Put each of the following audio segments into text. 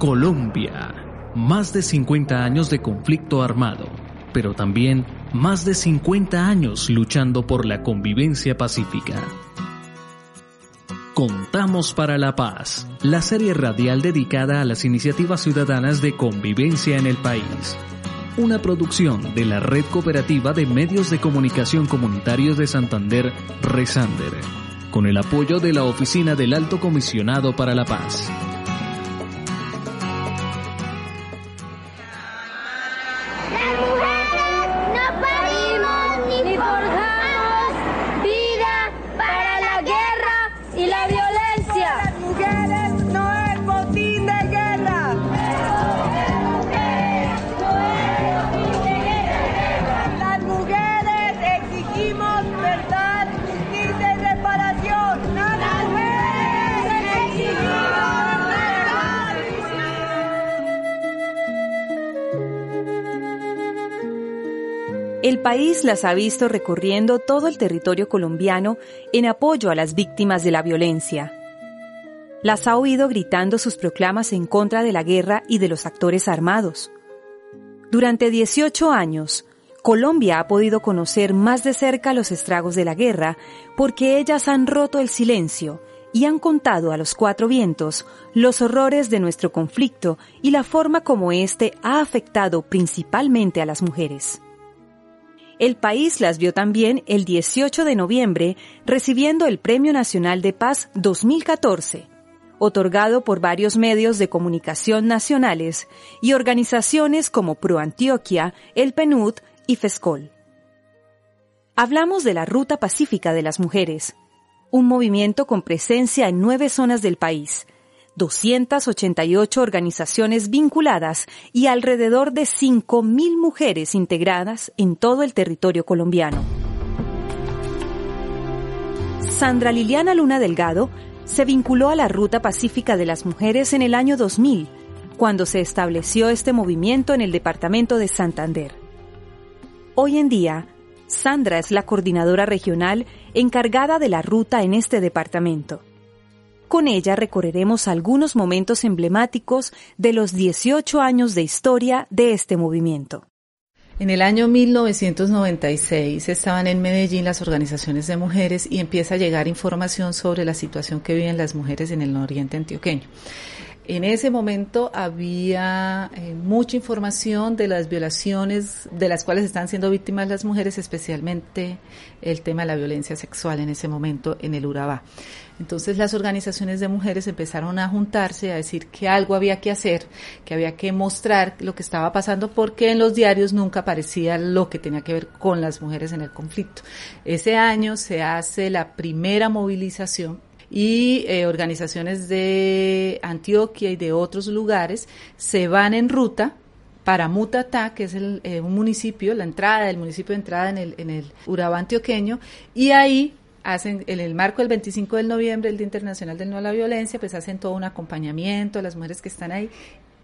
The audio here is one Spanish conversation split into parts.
Colombia. Más de 50 años de conflicto armado, pero también más de 50 años luchando por la convivencia pacífica. Contamos para la Paz, la serie radial dedicada a las iniciativas ciudadanas de convivencia en el país. Una producción de la Red Cooperativa de Medios de Comunicación Comunitarios de Santander, Resander, con el apoyo de la Oficina del Alto Comisionado para la Paz. El país las ha visto recorriendo todo el territorio colombiano en apoyo a las víctimas de la violencia. Las ha oído gritando sus proclamas en contra de la guerra y de los actores armados. Durante 18 años, Colombia ha podido conocer más de cerca los estragos de la guerra porque ellas han roto el silencio y han contado a los cuatro vientos los horrores de nuestro conflicto y la forma como éste ha afectado principalmente a las mujeres. El país las vio también el 18 de noviembre recibiendo el Premio Nacional de Paz 2014, otorgado por varios medios de comunicación nacionales y organizaciones como ProAntioquia, el PNUD y FESCOL. Hablamos de la Ruta Pacífica de las Mujeres, un movimiento con presencia en nueve zonas del país, 288 organizaciones vinculadas y alrededor de 5.000 mujeres integradas en todo el territorio colombiano. Sandra Liliana Luna Delgado se vinculó a la Ruta Pacífica de las Mujeres en el año 2000, cuando se estableció este movimiento en el departamento de Santander. Hoy en día, Sandra es la coordinadora regional encargada de la ruta en este departamento. Con ella recorreremos algunos momentos emblemáticos de los 18 años de historia de este movimiento. En el año 1996 estaban en Medellín las organizaciones de mujeres y empieza a llegar información sobre la situación que viven las mujeres en el nororiente antioqueño. En ese momento había eh, mucha información de las violaciones de las cuales están siendo víctimas las mujeres, especialmente el tema de la violencia sexual en ese momento en el Urabá. Entonces las organizaciones de mujeres empezaron a juntarse a decir que algo había que hacer, que había que mostrar lo que estaba pasando porque en los diarios nunca aparecía lo que tenía que ver con las mujeres en el conflicto. Ese año se hace la primera movilización y eh, organizaciones de Antioquia y de otros lugares se van en ruta para Mutatá, que es el, eh, un municipio, la entrada, el municipio de entrada en el, en antioqueño, y ahí hacen, en el marco del 25 de noviembre, el Día Internacional del No a la Violencia, pues hacen todo un acompañamiento a las mujeres que están ahí,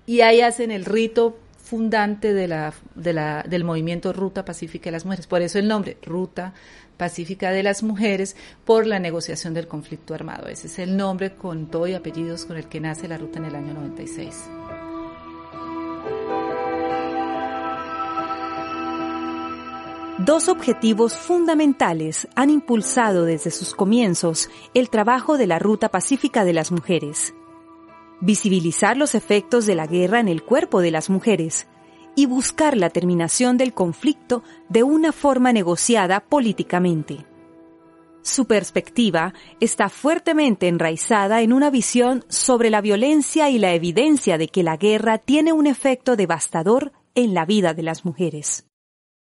y ahí hacen el rito fundante de la, de la, del movimiento Ruta Pacífica de las Mujeres. Por eso el nombre, Ruta Pacífica de las Mujeres, por la negociación del conflicto armado. Ese es el nombre con todo y apellidos con el que nace la ruta en el año 96. Dos objetivos fundamentales han impulsado desde sus comienzos el trabajo de la Ruta Pacífica de las Mujeres visibilizar los efectos de la guerra en el cuerpo de las mujeres y buscar la terminación del conflicto de una forma negociada políticamente. Su perspectiva está fuertemente enraizada en una visión sobre la violencia y la evidencia de que la guerra tiene un efecto devastador en la vida de las mujeres.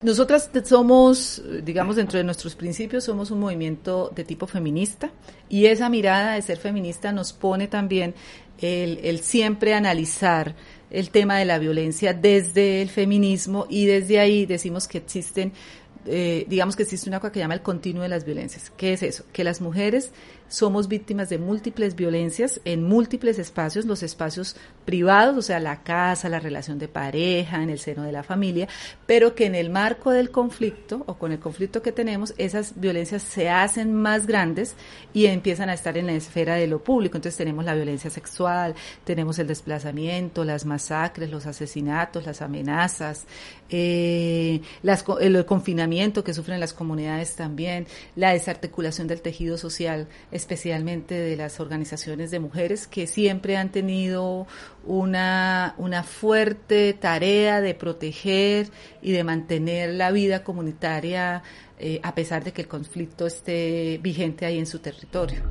Nosotras somos, digamos, dentro de nuestros principios, somos un movimiento de tipo feminista y esa mirada de ser feminista nos pone también el, siempre analizar el tema de la violencia desde el feminismo y desde ahí decimos que existen eh, digamos que existe una cosa que llama el continuo de las violencias. ¿Qué es eso? Que las mujeres somos víctimas de múltiples violencias en múltiples espacios, los espacios privados, o sea, la casa, la relación de pareja, en el seno de la familia, pero que en el marco del conflicto o con el conflicto que tenemos, esas violencias se hacen más grandes y empiezan a estar en la esfera de lo público. Entonces tenemos la violencia sexual, tenemos el desplazamiento, las masacres, los asesinatos, las amenazas, eh, las, el confinamiento que sufren las comunidades también, la desarticulación del tejido social especialmente de las organizaciones de mujeres que siempre han tenido una, una fuerte tarea de proteger y de mantener la vida comunitaria eh, a pesar de que el conflicto esté vigente ahí en su territorio.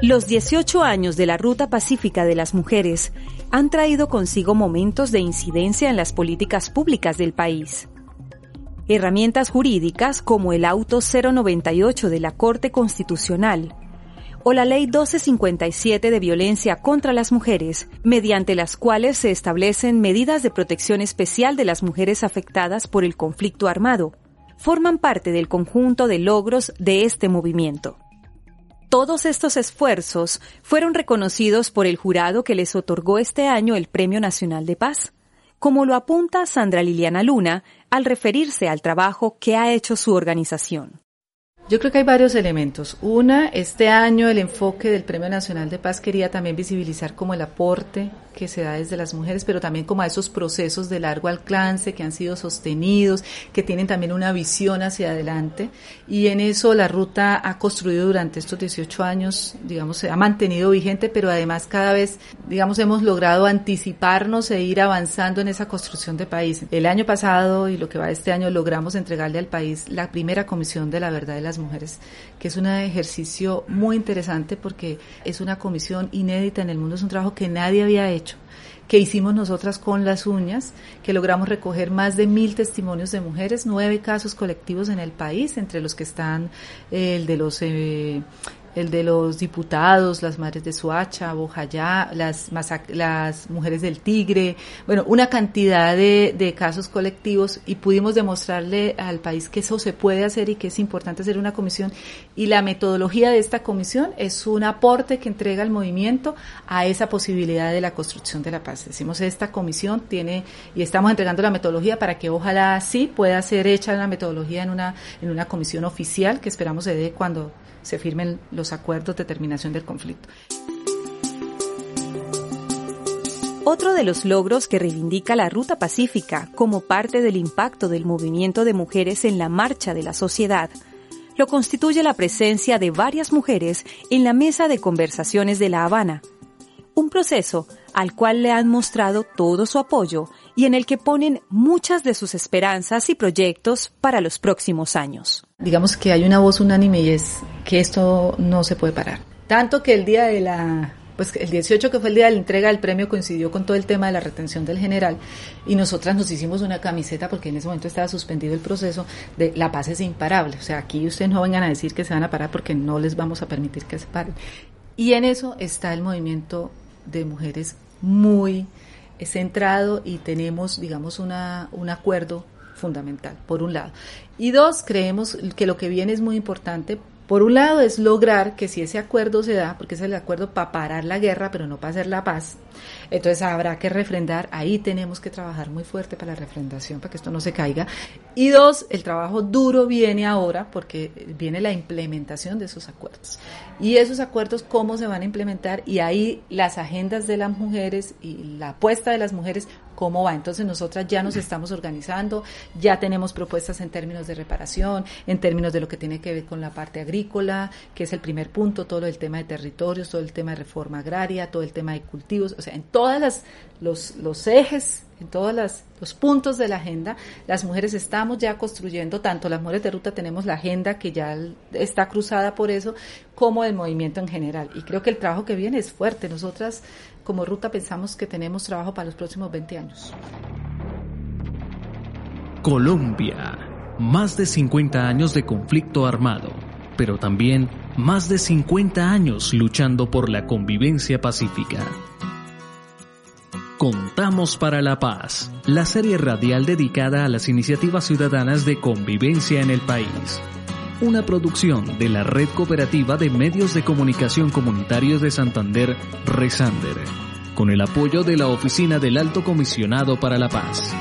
Los 18 años de la Ruta Pacífica de las Mujeres han traído consigo momentos de incidencia en las políticas públicas del país. Herramientas jurídicas como el Auto 098 de la Corte Constitucional o la Ley 1257 de violencia contra las mujeres, mediante las cuales se establecen medidas de protección especial de las mujeres afectadas por el conflicto armado, forman parte del conjunto de logros de este movimiento. Todos estos esfuerzos fueron reconocidos por el jurado que les otorgó este año el Premio Nacional de Paz, como lo apunta Sandra Liliana Luna al referirse al trabajo que ha hecho su organización. Yo creo que hay varios elementos. Una, este año el enfoque del Premio Nacional de Paz quería también visibilizar como el aporte que se da desde las mujeres, pero también como a esos procesos de largo alcance que han sido sostenidos, que tienen también una visión hacia adelante. Y en eso la ruta ha construido durante estos 18 años, digamos, se ha mantenido vigente, pero además cada vez, digamos, hemos logrado anticiparnos e ir avanzando en esa construcción de país. El año pasado y lo que va este año logramos entregarle al país la primera comisión de la verdad de las mujeres, que es un ejercicio muy interesante porque es una comisión inédita en el mundo, es un trabajo que nadie había hecho que hicimos nosotras con las uñas, que logramos recoger más de mil testimonios de mujeres, nueve casos colectivos en el país, entre los que están eh, el de los eh, el de los diputados, las madres de Suacha, Bojayá, las, las mujeres del Tigre, bueno, una cantidad de, de, casos colectivos y pudimos demostrarle al país que eso se puede hacer y que es importante hacer una comisión. Y la metodología de esta comisión es un aporte que entrega el movimiento a esa posibilidad de la construcción de la paz. Decimos, esta comisión tiene, y estamos entregando la metodología para que ojalá sí pueda ser hecha la metodología en una, en una comisión oficial que esperamos se dé cuando se firmen los acuerdos de terminación del conflicto. Otro de los logros que reivindica la Ruta Pacífica como parte del impacto del movimiento de mujeres en la marcha de la sociedad lo constituye la presencia de varias mujeres en la mesa de conversaciones de La Habana, un proceso al cual le han mostrado todo su apoyo y en el que ponen muchas de sus esperanzas y proyectos para los próximos años. Digamos que hay una voz unánime y es que esto no se puede parar. Tanto que el día de la pues el 18 que fue el día de la entrega del premio coincidió con todo el tema de la retención del general y nosotras nos hicimos una camiseta porque en ese momento estaba suspendido el proceso de la paz es imparable. O sea, aquí ustedes no vengan a decir que se van a parar porque no les vamos a permitir que se paren. Y en eso está el movimiento de mujeres muy centrado y tenemos, digamos, una, un acuerdo fundamental, por un lado. Y dos, creemos que lo que viene es muy importante por un lado es lograr que si ese acuerdo se da, porque es el acuerdo para parar la guerra, pero no para hacer la paz, entonces habrá que refrendar, ahí tenemos que trabajar muy fuerte para la refrendación, para que esto no se caiga. Y dos, el trabajo duro viene ahora porque viene la implementación de esos acuerdos. Y esos acuerdos, ¿cómo se van a implementar? Y ahí las agendas de las mujeres y la apuesta de las mujeres cómo va. Entonces nosotras ya nos estamos organizando, ya tenemos propuestas en términos de reparación, en términos de lo que tiene que ver con la parte agrícola, que es el primer punto, todo el tema de territorios, todo el tema de reforma agraria, todo el tema de cultivos, o sea, en todas las los, los ejes en todos los puntos de la agenda. Las mujeres estamos ya construyendo, tanto las mujeres de ruta tenemos la agenda que ya está cruzada por eso, como el movimiento en general. Y creo que el trabajo que viene es fuerte. Nosotras como ruta pensamos que tenemos trabajo para los próximos 20 años. Colombia. Más de 50 años de conflicto armado, pero también más de 50 años luchando por la convivencia pacífica. Contamos para la Paz, la serie radial dedicada a las iniciativas ciudadanas de convivencia en el país. Una producción de la Red Cooperativa de Medios de Comunicación Comunitarios de Santander, Resander, con el apoyo de la Oficina del Alto Comisionado para la Paz.